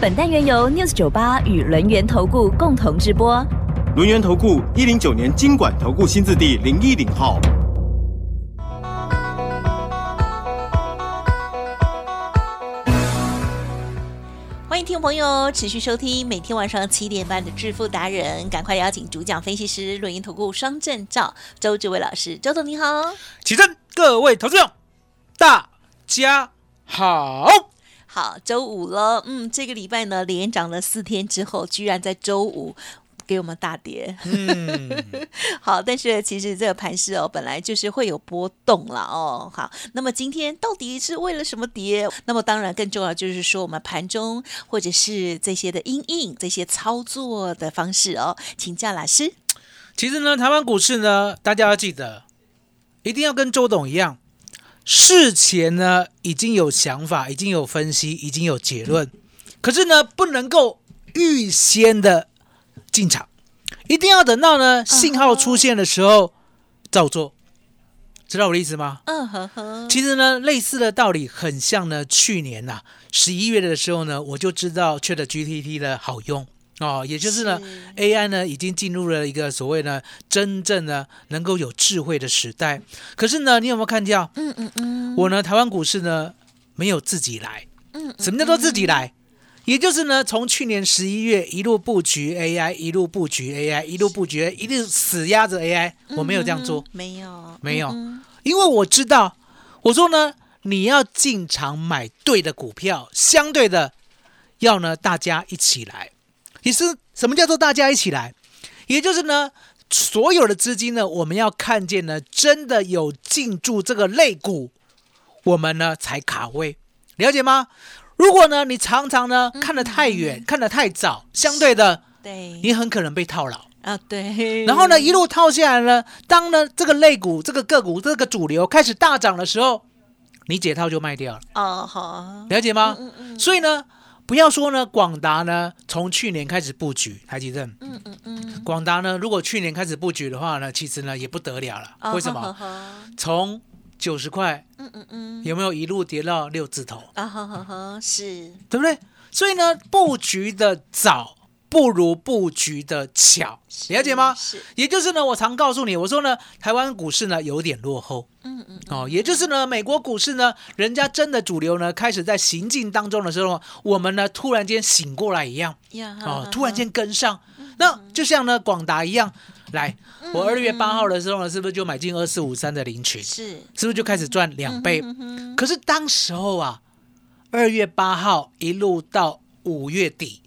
本单元由 News 九八与轮源投顾共同直播。轮源投顾一零九年经管投顾新字第零一零号。欢迎听众朋友持续收听每天晚上七点半的致富达人，赶快邀请主讲分析师轮源投顾双证照周志伟老师，周总你好。起身，各位投资者，大家好。好，周五了，嗯，这个礼拜呢连涨了四天之后，居然在周五给我们大跌。嗯，好，但是其实这个盘势哦，本来就是会有波动了哦。好，那么今天到底是为了什么跌？那么当然更重要就是说，我们盘中或者是这些的阴影、这些操作的方式哦，请教老师。其实呢，台湾股市呢，大家要记得，一定要跟周董一样，事前呢已经有想法，已经有分析，已经有结论，可是呢，不能够预先的进场，一定要等到呢信号出现的时候照做。知道我的意思吗？嗯呵呵，其实呢，类似的道理很像呢，去年呐十一月的时候呢，我就知道 Chat GPT 的好用哦，也就是呢是 AI 呢已经进入了一个所谓呢真正呢能够有智慧的时代。可是呢，你有没有看到？嗯嗯嗯，我呢，台湾股市呢没有自己来。嗯什么叫做自己来？也就是呢，从去年十一月一路布局 AI，一路布局 AI，一路布局，一路死压着 AI。我没有这样做，没有，没有嗯因为我知道，我说呢，你要进场买对的股票，相对的要呢大家一起来。也是什么叫做大家一起来？也就是呢，所有的资金呢，我们要看见呢，真的有进驻这个类股，我们呢才卡位，了解吗？如果呢，你常常呢看得太远，看得太早，相对的，对，你很可能被套牢。啊对，然后呢，一路套下来呢，当呢这个类股、这个个股、这个主流开始大涨的时候，你解套就卖掉了，哦好，了解吗？嗯嗯所以呢，不要说呢，广达呢从去年开始布局台积电，嗯嗯嗯，广达呢如果去年开始布局的话呢，其实呢也不得了了。哦为什么？从九十块嗯嗯嗯，有没有一路跌到六字头，啊哈哈哈，是，对不对？所以呢，布局的早不如布局的巧，了解吗？是，也就是呢，我常告诉你，我说呢，台湾股市呢有点落后。嗯嗯哦，也就是呢，美国股市呢，人家真的主流呢开始在行进当中的时候，我们呢突然间醒过来一样。呀，哦，突然间跟上，那就像呢广达一样，来，我二月八号的时候呢，是不是就买进二四五三的林群，是。是不是就开始赚两倍？可是当时候啊，二月八号一路到五月底，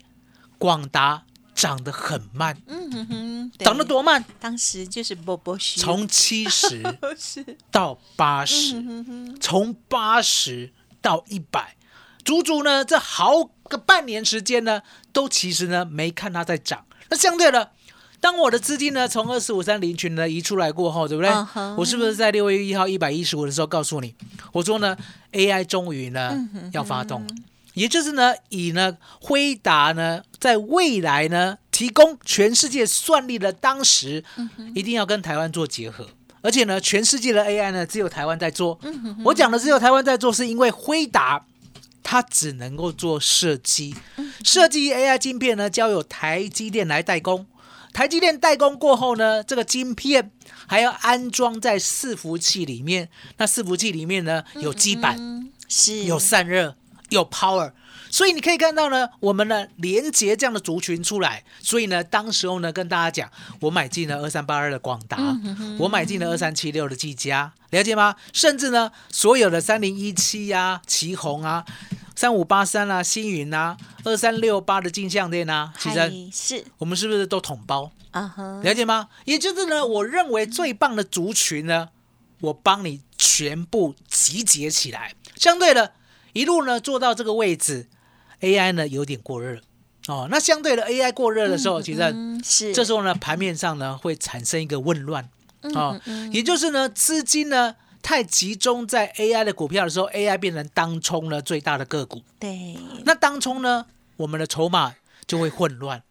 广达涨得很慢，嗯哼哼，涨得？多慢？当时就是波波虚，从七十，到八十、从八十到一百，足足呢这好个半年时间呢，都其实呢没看它在涨。那相对的，当我的资金呢从二四五三零群呢移出来过后，对不对？我是不是在六月一号一百一十五的时候告诉你，我说呢 AI 终于呢、嗯要发动了，也就是呢以呢辉达呢在未来呢提供全世界算力的当时，嗯一定要跟台湾做结合。而且呢，全世界的 AI 呢，只有台湾在做。嗯我讲的只有台湾在做，是因为辉达它只能够做设计，设计 AI 晶片呢，交由台积电来代工。台积电代工过后呢，这个晶片还要安装在伺服器里面。那伺服器里面呢，有基板，嗯是有散热，有 power。所以你可以看到呢，我们呢连接这样的族群出来，所以呢，当时候呢跟大家讲，我买进了二三八二的广达，我买进了二三七六的技嘉，了解吗？甚至呢，所有的三零一七呀、旗宏啊、三五八三啊、星云啊、二三六八的镜像店啊，其实是我们是不是都统包？啊哈，了解吗？也就是呢，我认为最棒的族群呢，我帮你全部集结起来。相对的，一路呢做到这个位置，AI 呢有点过热哦，那相对的 AI 过热的时候，其实嗯是这时候呢，盘面上呢会产生一个混乱嗯哦，也就是呢，资金呢太集中在 AI 的股票的时候，AI 变成当冲呢最大的个股。对，那当冲呢，我们的筹码就会混乱。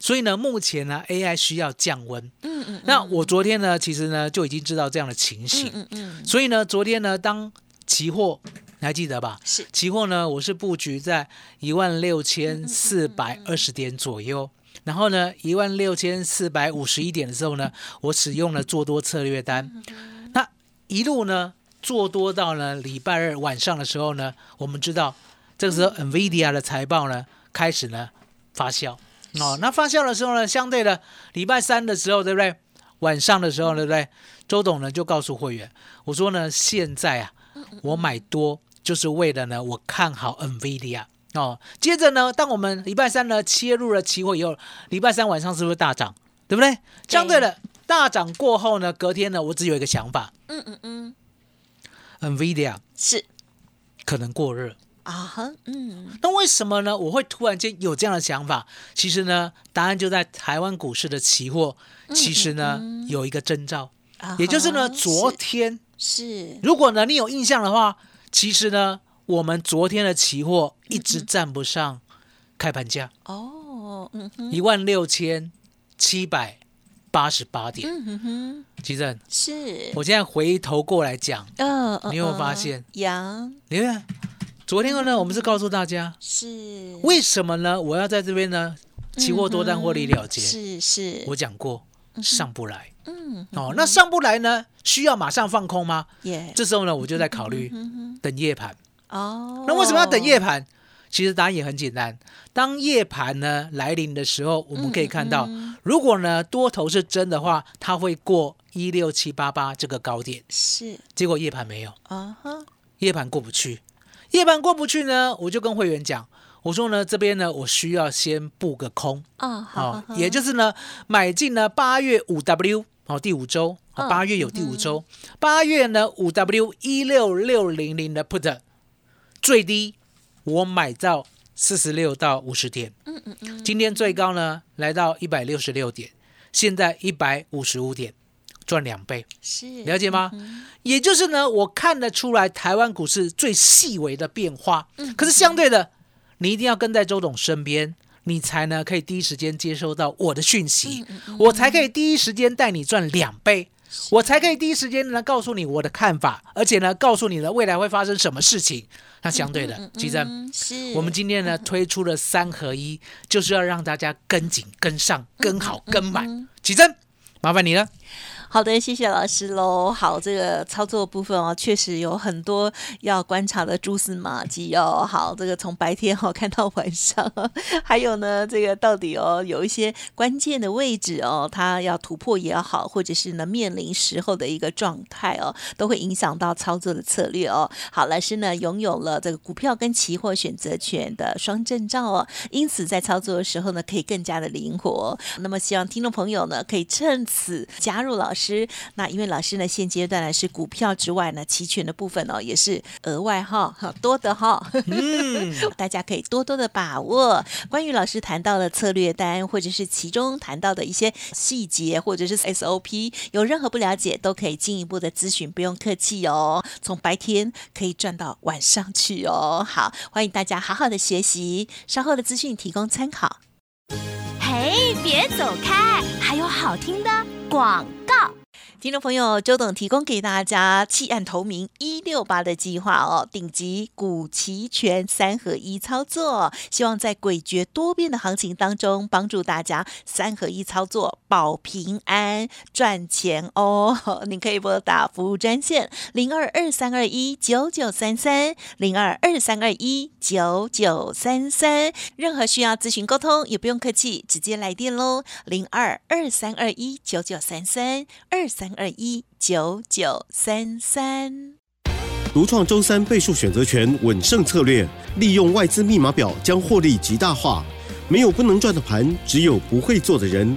所以呢，目前呢，AI 需要降温。嗯嗯那我昨天呢，其实呢就已经知道这样的情形。嗯嗯所以呢，昨天呢，当期货你还记得吧？是期货呢，我是布局在一万六千四百二十点左右，然后呢，一万六千四百五十一点的时候呢，我使用了做多策略单，那一路呢做多到呢礼拜二晚上的时候呢，我们知道这个时候 NVIDIA 的财报呢开始呢发酵哦，那发酵的时候呢，相对的礼拜三的时候，对不对？晚上的时候，对不对？周董呢就告诉会员，我说呢，现在啊，我买多就是为了呢，我看好 NVIDIA 哦。接着呢，当我们礼拜三呢切入了期货以后，礼拜三晚上是不是大涨？对不对？相对的大涨过后呢，隔天呢，我只有一个想法嗯嗯嗯，，NVIDIA 是可能过热。啊哈，嗯那为什么呢？我会突然间有这样的想法？其实呢，答案就在台湾股市的期货，其实呢有一个征兆，也就是呢，昨天是。如果呢你有印象的话，其实呢我们昨天的期货一直站不上开盘价哦，嗯哼，一万六千七百八十八点。嗯哼哼，其正，是，我现在回头过来讲，嗯，嗯你有没有嗯发现？阳。你看昨天呢我们是告诉大家是。为什么呢？我要在这边呢期货多单获利了结。是是，我讲过上不来嗯哦，那上不来呢，需要马上放空吗？耶，这时候呢，我就在考虑等夜盘。哦，那为什么要等夜盘？其实答案也很简单，当夜盘呢来临的时候，我们可以看到，如果呢多头是真的话，它会过一六七八八这个高点，是。结果夜盘没有，啊哈，夜盘过不去，夜盘过不去呢，我就跟会员讲，我说呢这边呢我需要先布个空，啊好哦，，也就是呢买进了八月五 W 哦第五周，嗯八月有第五周，八月呢五 W 一六六零零的 put 最低我买到四十六到五十点，嗯嗯嗯，今天最高呢来到一百六十六点，现在一百五十五点，赚两倍，是了解吗？也就是呢，我看得出来台湾股市最细微的变化，可是相对的，你一定要跟在周董身边。你才呢可以第一时间接收到我的讯息，我才可以第一时间带你赚两倍，我才可以第一时间呢告诉你我的看法，而且呢告诉你呢未来会发生什么事情。那相对的，吉珍我们今天呢推出了三合一，就是要让大家跟紧、跟上、跟好、跟满。吉珍，麻烦你了。好的，谢谢老师喽。好，这个操作部分哦，确实有很多要观察的蛛丝马迹哦。好，这个从白天哦看到晚上，还有呢，这个到底哦有一些关键的位置哦，它要突破也好，或者是呢面临时候的一个状态哦，都会影响到操作的策略哦。好，老师呢拥有了这个股票跟期货选择权的双证照哦，因此在操作的时候呢，可以更加的灵活。那么希望听众朋友呢，可以趁此加入老师。那因为老师呢，现阶段呢是股票之外呢，期权的部分哦，也是额外哈，好多的哈，嗯，大家可以多多的把握。关于老师谈到的策略单，或者是其中谈到的一些细节，或者是 SOP，有任何不了解，都可以进一步的咨询，不用客气哦。从白天可以赚到晚上去哦。好，欢迎大家好好的学习，稍后的资讯提供参考。哎，别走开，还有好听的广告。听众朋友，周董提供给大家弃暗投明一六八的计划哦，顶级股期权三合一操作，希望在诡谲多变的行情当中，帮助大家三合一操作保平安赚钱哦。您可以拨打服务专线零二二三二一九九三三零二二三二一九九三三，任何需要咨询沟通也不用客气，直接来电喽，零二二三二一九九三三二三二一九九三三。独创周三倍数选择权稳胜策略，利用外资密码表将获利极大化。没有不能赚的盘，只有不会做的人。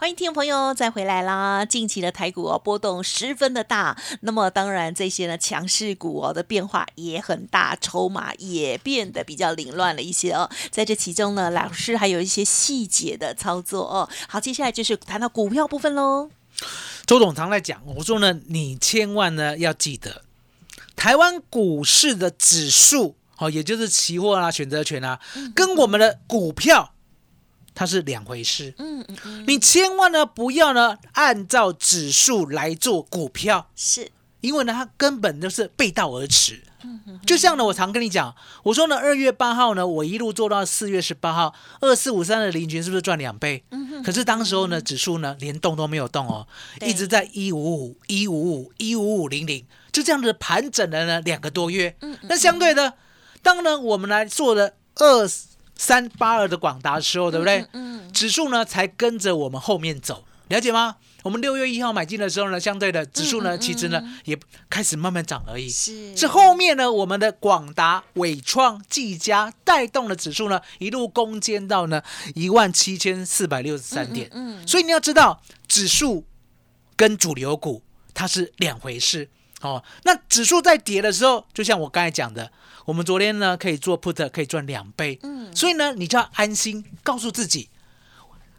欢迎听众朋友再回来啦！近期的台股哦波动十分的大，那么当然这些呢强势股哦的变化也很大，筹码也变得比较凌乱了一些哦。在这其中呢，老师还有一些细节的操作哦。好，接下来就是谈到股票部分喽。周董常在讲，我说呢，你千万呢要记得，台湾股市的指数，哦，也就是期货啊、选择权啊，跟我们的股票它是两回事。嗯嗯嗯，你千万呢不要呢按照指数来做股票，是因为呢它根本就是背道而驰。就像呢，我常跟你讲，我说呢，二月八号呢，我一路做到四月十八号，二四五三的林群是不是赚两倍？可是当时候呢，指数呢连动都没有动哦，一直在一五五、一五五、一五五零零，就这样子盘整了呢两个多月。那相对的，当呢我们来做的二三八二的广达的时候，对不对？嗯，指数呢才跟着我们后面走，了解吗？我们六月一号买进的时候呢，相对的指数呢，其实呢也开始慢慢涨而已。是是后面呢，我们的广达、伟创、技嘉带动了指数呢，一路攻坚到呢一万七千四百六十三点。嗯，所以你要知道，指数跟主流股它是两回事哦。那指数在跌的时候，就像我刚才讲的，我们昨天呢可以做 put 可以赚两倍，嗯所以呢你就要安心告诉自己，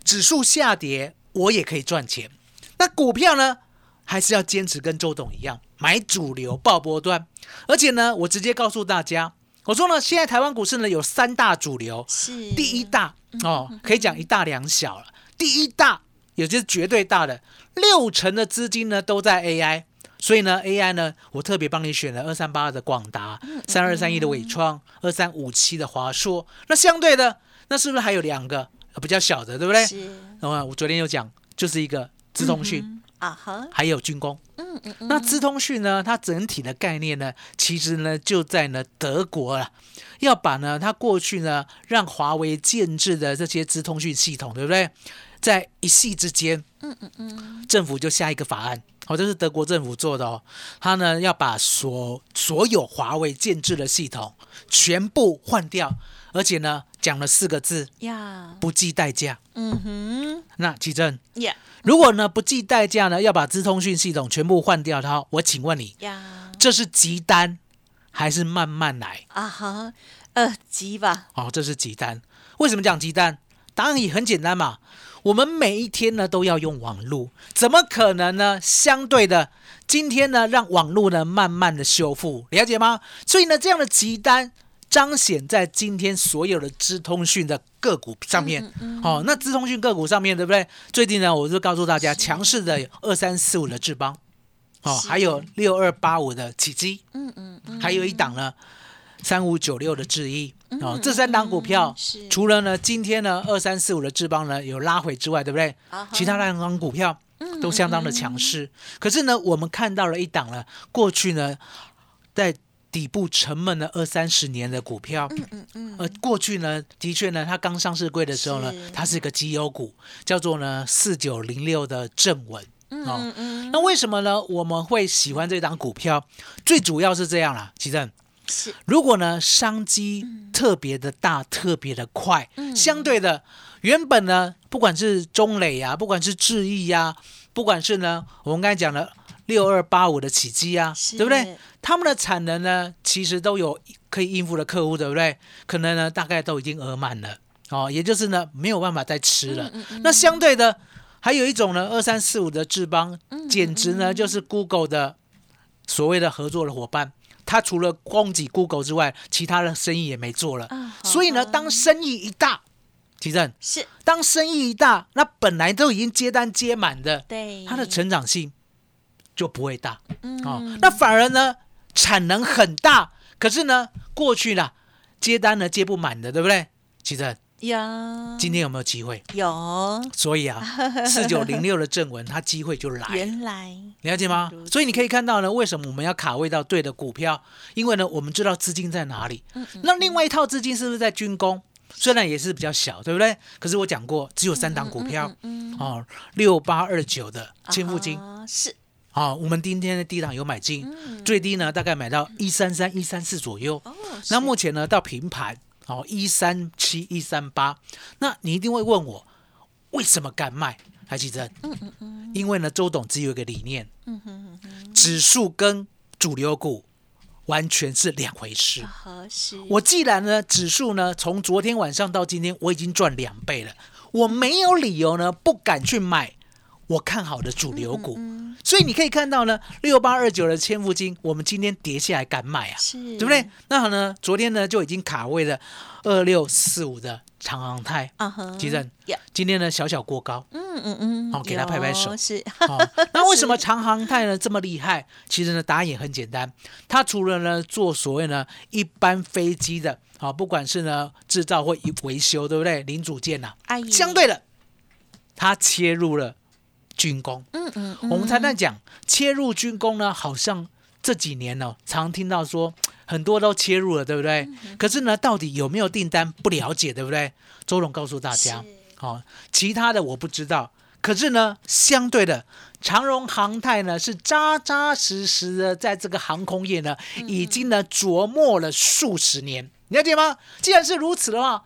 指数下跌我也可以赚钱。那股票呢，还是要坚持跟周董一样，买主流爆波段。而且呢，我直接告诉大家，我说呢，现在台湾股市呢有三大主流，是第一大哦，可以讲一大两小了。第一大也就是绝对大的，六成的资金呢都在 AI，所以呢 AI 呢，我特别帮你选了二三八二的广达，三二三一的伟创，二三五七的华硕。那相对的，那是不是还有两个呃比较小的，对不对？是哦，我昨天有讲，就是一个资通讯，嗯啊哈，还有军工。嗯嗯嗯，那资通讯呢，它整体的概念呢，其实呢就在呢德国了，要把呢它过去呢让华为建制的这些资通讯系统，对不对？在一夕之间，嗯嗯嗯，政府就下一个法案，哦，这是德国政府做的哦，他呢要把所所有华为建制的系统全部换掉，而且呢讲了四个字，呀，不计代价。嗯哼，那奇正，呀如果呢不计代价呢要把资通讯系统全部换掉的话，我请问你，呀，这是急单还是慢慢来？啊哈，呃，急吧，哦，这是急单。为什么讲急单？答案也很简单嘛。我们每一天呢都要用网络，怎么可能呢？相对的，今天呢让网络呢慢慢的修复，了解吗？所以呢，这样的急单彰显在今天所有的资通讯的个股上面。哦，那资通讯个股上面对不对？最近呢，我就告诉大家，强势的有二三四五的智邦，哦，还有六二八五的启基，嗯嗯嗯，还有一档呢，三五九六的智易哦，这三档股票嗯是除了呢今天呢二三四五的智邦呢有拉回之外，对不对？啊其他两档股票都相当的强势。可是呢，我们看到了一档呢，过去呢在底部沉闷了二三十年的股票，嗯嗯嗯呃，过去呢的确呢，它刚上市柜的时候呢，它是一个绩优股，叫做呢四九零六的正稳。嗯哦嗯嗯，那为什么呢？我们会喜欢这档股票？最主要是这样啦，奇正。是如果呢商机特别的大、特别的快，嗯相对的，原本呢，不管是中磊呀、不管是智毅呀、不管是呢，我们刚才讲的六二八五的起机啊，对不对？他们的产能呢，其实都有可以应付的客户，对不对？可能呢，大概都已经额满了哦，也就是呢，没有办法再吃了。嗯那相对的，还有一种呢，二三四五的智邦，嗯简直呢就是 Google 的所谓的合作的伙伴。他除了供给 Google 之外，其他的生意也没做了。啊所以呢，当生意一大，提正，是当生意一大，那本来都已经接单接满的，对它的成长性就不会大。嗯哦，那反而呢，产能很大，可是呢，过去呢接单呢接不满的，对不对？其实呀，今天有没有机会？有。所以啊，四九零六的正文，它机会就来。了，原来。了解吗？所以你可以看到呢，为什么我们要卡位到对的股票？因为呢，我们知道资金在哪里。那另外一套资金是不是在军工？虽然也是比较小，对不对？可是我讲过，只有三档股票，哦，六八二九的千富金，啊是。哦，我们今天的低档有买进，嗯。最低呢大概买到一三三、一三四左右。哦，那目前呢到平盘，哦，一三七、一三八。那你一定会问我，为什么敢卖？台积电，嗯嗯嗯，因为呢，周董只有一个理念，嗯哼指数跟主流股完全是两回事。合适，我既然呢，指数呢，从昨天晚上到今天，我已经赚两倍了，我没有理由呢不敢去买我看好的主流股。所以你可以看到呢，六八二九的千富金，我们今天跌下来敢买啊，是对不对？那好呢，昨天呢就已经卡位了二六四五的长航泰，啊哈，吉正呀，今天呢小小过高。嗯嗯嗯，好给他拍拍手有是哦，那为什么长航泰呢这么厉害？其实呢，答案也很简单，它除了呢做所谓呢一般飞机的，好、不管是呢制造或维修，对不对？零组件呐、相对的，它切入了军工。嗯嗯我们常常讲切入军工呢，好像这几年呢、常听到说很多都切入了，对不对？嗯可是呢，到底有没有订单不了解，对不对？周总告诉大家是，好、其他的我不知道。可是呢，相对的，长荣航太呢是扎扎实实的在这个航空业呢，已经呢琢磨了数十年，你了解吗？既然是如此的话，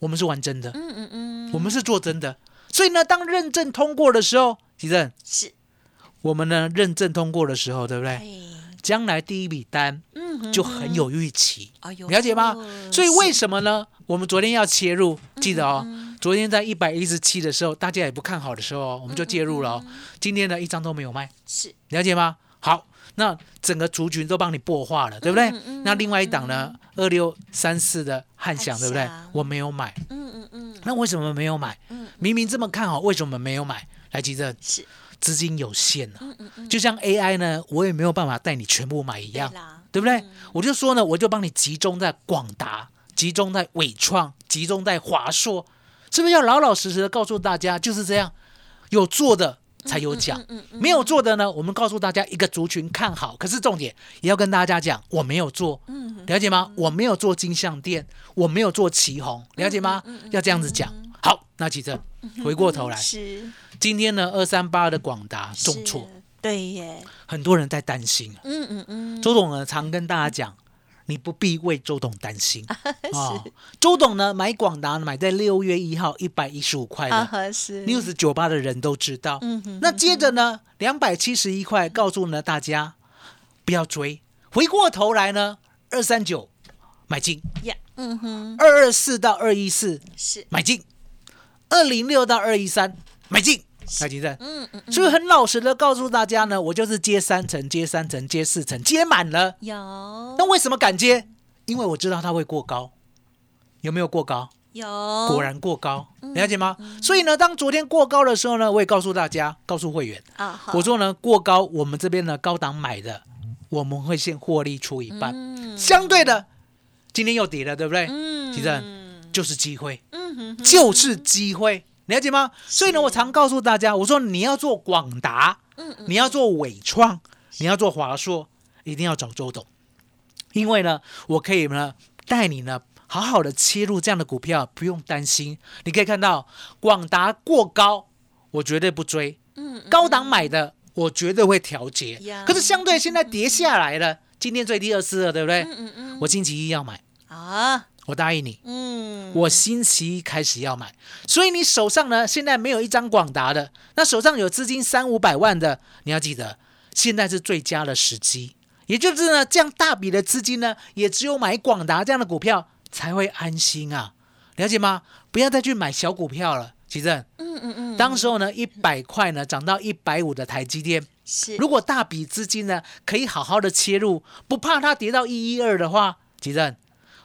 我们是玩真的，嗯嗯嗯，我们是做真的。所以呢，当认证通过的时候，吉正，是，我们呢认证通过的时候，对不对？哎，将来第一笔单嗯就很有预期，了解吗？所以为什么呢？我们昨天要切入，记得哦，昨天在一百一十七的时候，大家也不看好的时候哦，我们就介入了哦。今天呢，一张都没有卖，是了解吗？好，那整个族群都帮你破化了，对不对？那另外一档呢，二六三四的汉翔，对不对？我没有买，嗯嗯嗯那为什么没有买？明明这么看好，为什么没有买？来，吉正，是资金有限啊，就像 AI 呢，我也没有办法带你全部买一样对，对不对？我就说呢，我就帮你集中在广达，集中在伟创，集中在华硕，是不是要老老实实的告诉大家就是这样？有做的才有奖，没有做的呢，我们告诉大家一个族群看好，可是重点也要跟大家讲，我没有做，了解吗？我没有做金项店，我没有做旗红，了解吗？要这样子讲。好，那其正回过头来，是。今天呢，二三八的广达重挫，是对耶，很多人在担心啊。嗯嗯嗯，周总呢常跟大家讲，你不必为周董担心 啊。周董呢买广达买在六月一号一百一十五块啊的哈是，news 酒吧的人都知道。嗯哼那接着呢，两百七十一块，告诉呢大家不要追。回过头来呢，二三九买进，呀，嗯哼二二四到二一四是买进，二零六到二一三买进。台积电，嗯嗯所以很老实的告诉大家呢，我就是接三层、接三层、接四层，接满了。有。那为什么敢接？因为我知道它会过高，有没有过高？有。果然过高，了解吗？所以呢，当昨天过高的时候呢，我也告诉大家，告诉会员，啊我说呢，过高，我们这边呢高档买的，我们会先获利出一半。嗯。相对的，今天又跌了，对不对？嗯。其正就是机会，嗯哼哼就是机会，了解吗？所以呢，我常告诉大家，我说你要做广达，嗯你要做伟创，你要做华硕，一定要找周董，因为呢，我可以呢带你呢好好的切入这样的股票，不用担心。你可以看到广达过高，我绝对不追，嗯高档买的我绝对会调节呀。可是相对现在跌下来了，今天最低二四了，对不对？嗯嗯我星期一要买，啊我答应你。嗯。我星期一开始要买，所以你手上呢现在没有一张广达的，那手上有资金三五百万的，你要记得现在是最佳的时机，也就是呢这样大笔的资金呢，也只有买广达这样的股票才会安心啊，了解吗？不要再去买小股票了，奇正。嗯嗯嗯。当时候呢一百块呢涨到一百五的台积电，是。如果大笔资金呢可以好好的切入，不怕它跌到一一二的话，奇正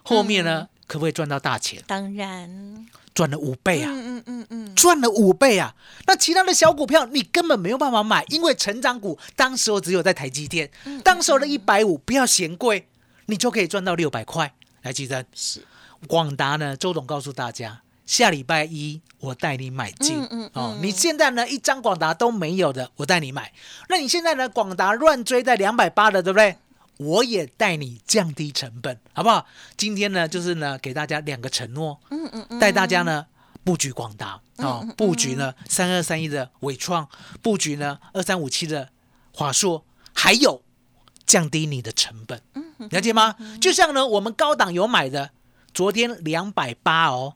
后面呢、可不可以赚到大钱？当然赚了五倍啊！嗯嗯嗯嗯赚了五倍啊！那其他的小股票你根本没有办法买，因为成长股当时候只有在台积电，当时候的一百五不要嫌贵，你就可以赚到六百块。来，记得是广达呢，周董告诉大家，下礼拜一我带你买进。嗯嗯哦嗯，你现在呢一张广达都没有的，我带你买。那你现在呢广达乱追在两百八的，对不对？我也带你降低成本，好不好？今天呢，就是呢，给大家两个承诺，嗯嗯嗯，带大家呢布局广达啊，布局呢三二三一的伟创，布局呢二三五七的华硕，还有降低你的成本，了解吗？就像呢，我们高档有买的，昨天两百八哦，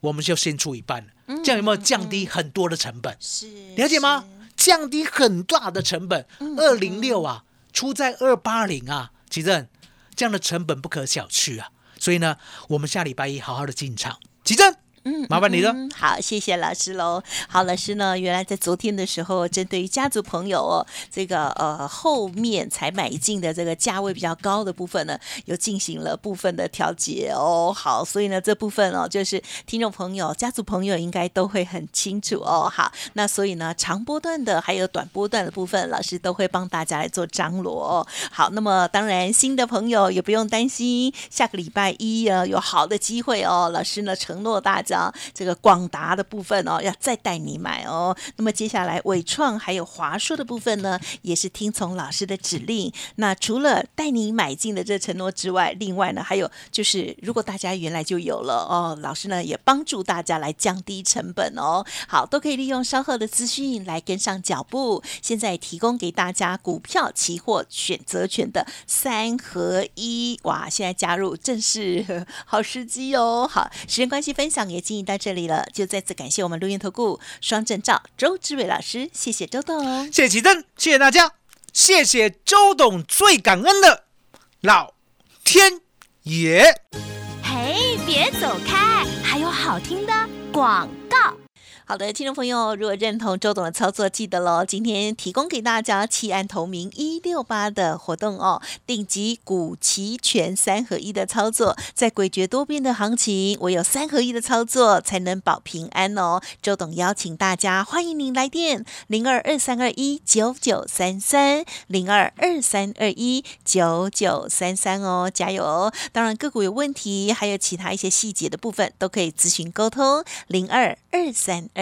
我们就先出一半了，这样有没有降低很多的成本？是了解吗？降低很大的成本，二零六啊，出在二八零啊，奇正，这样的成本不可小觑啊。所以呢，我们下礼拜一好好的进场，奇正。嗯，麻烦你了嗯好，谢谢老师喽。好，老师呢，原来在昨天的时候，针对于家族朋友哦，这个呃后面才买进的这个价位比较高的部分呢，有进行了部分的调节哦。好，所以呢这部分哦，就是听众朋友、家族朋友应该都会很清楚哦。好，那所以呢，长波段的还有短波段的部分，老师都会帮大家来做张罗哦。好，那么当然新的朋友也不用担心，下个礼拜一呃有好的机会哦。老师呢承诺大家，这个广达的部分哦，要再带你买哦。那么接下来伟创还有华硕的部分呢，也是听从老师的指令。那除了带你买进的这承诺之外，另外呢还有就是，如果大家原来就有了哦，老师呢也帮助大家来降低成本哦。好，都可以利用稍后的资讯来跟上脚步。现在提供给大家股票、期货、选择权的三合一，哇！现在加入正是 好时机哦。好，时间关系，分享也进行到这里了，就再次感谢我们录音投顾双证照周志伟老师，谢谢周董。谢谢奇珍，谢谢大家，谢谢周董，最感恩的老天爷。嘿，别走开，还有好听的广告。好的，听众朋友，如果认同周董的操作，记得喽，今天提供给大家弃暗投明一六八的活动哦，顶级股期权三合一的操作，在诡谲多变的行情，唯有三合一的操作才能保平安哦。周董邀请大家，欢迎您来电零二二三二一九九三三零二二三二一九九三三哦，加油哦！当然个股有问题，还有其他一些细节的部分，都可以咨询沟通零二二三二